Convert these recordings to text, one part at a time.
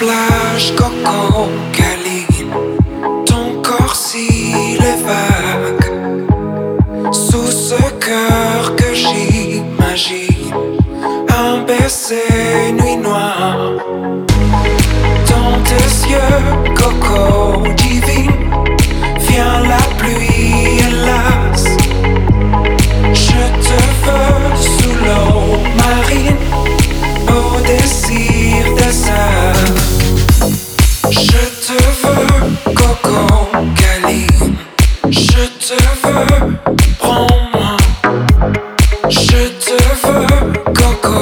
plage coco câline, ton corps s'il est vague. Sous ce cœur que j'imagine, un baiser nuit noire. Coco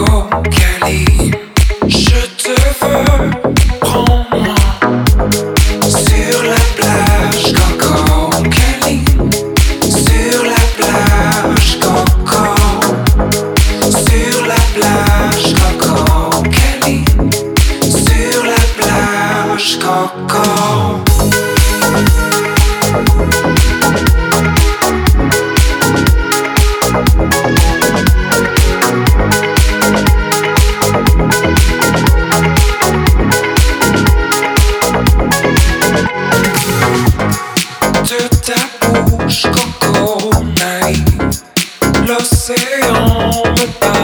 coco naïve. L'océan me parle.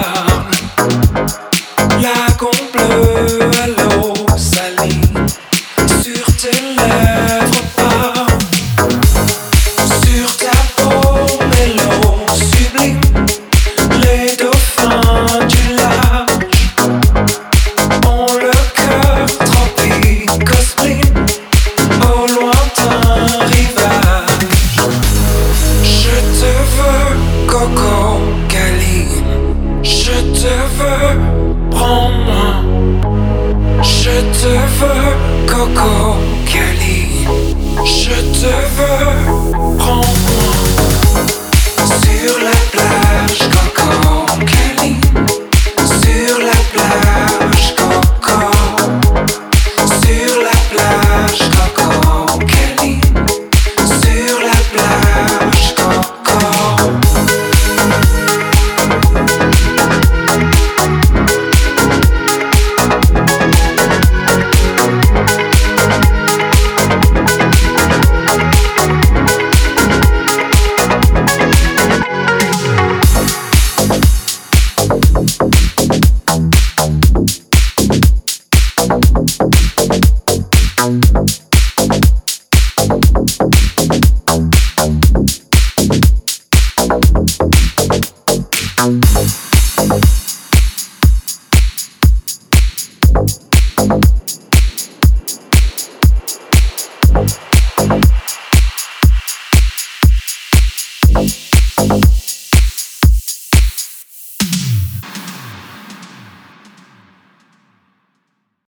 loco.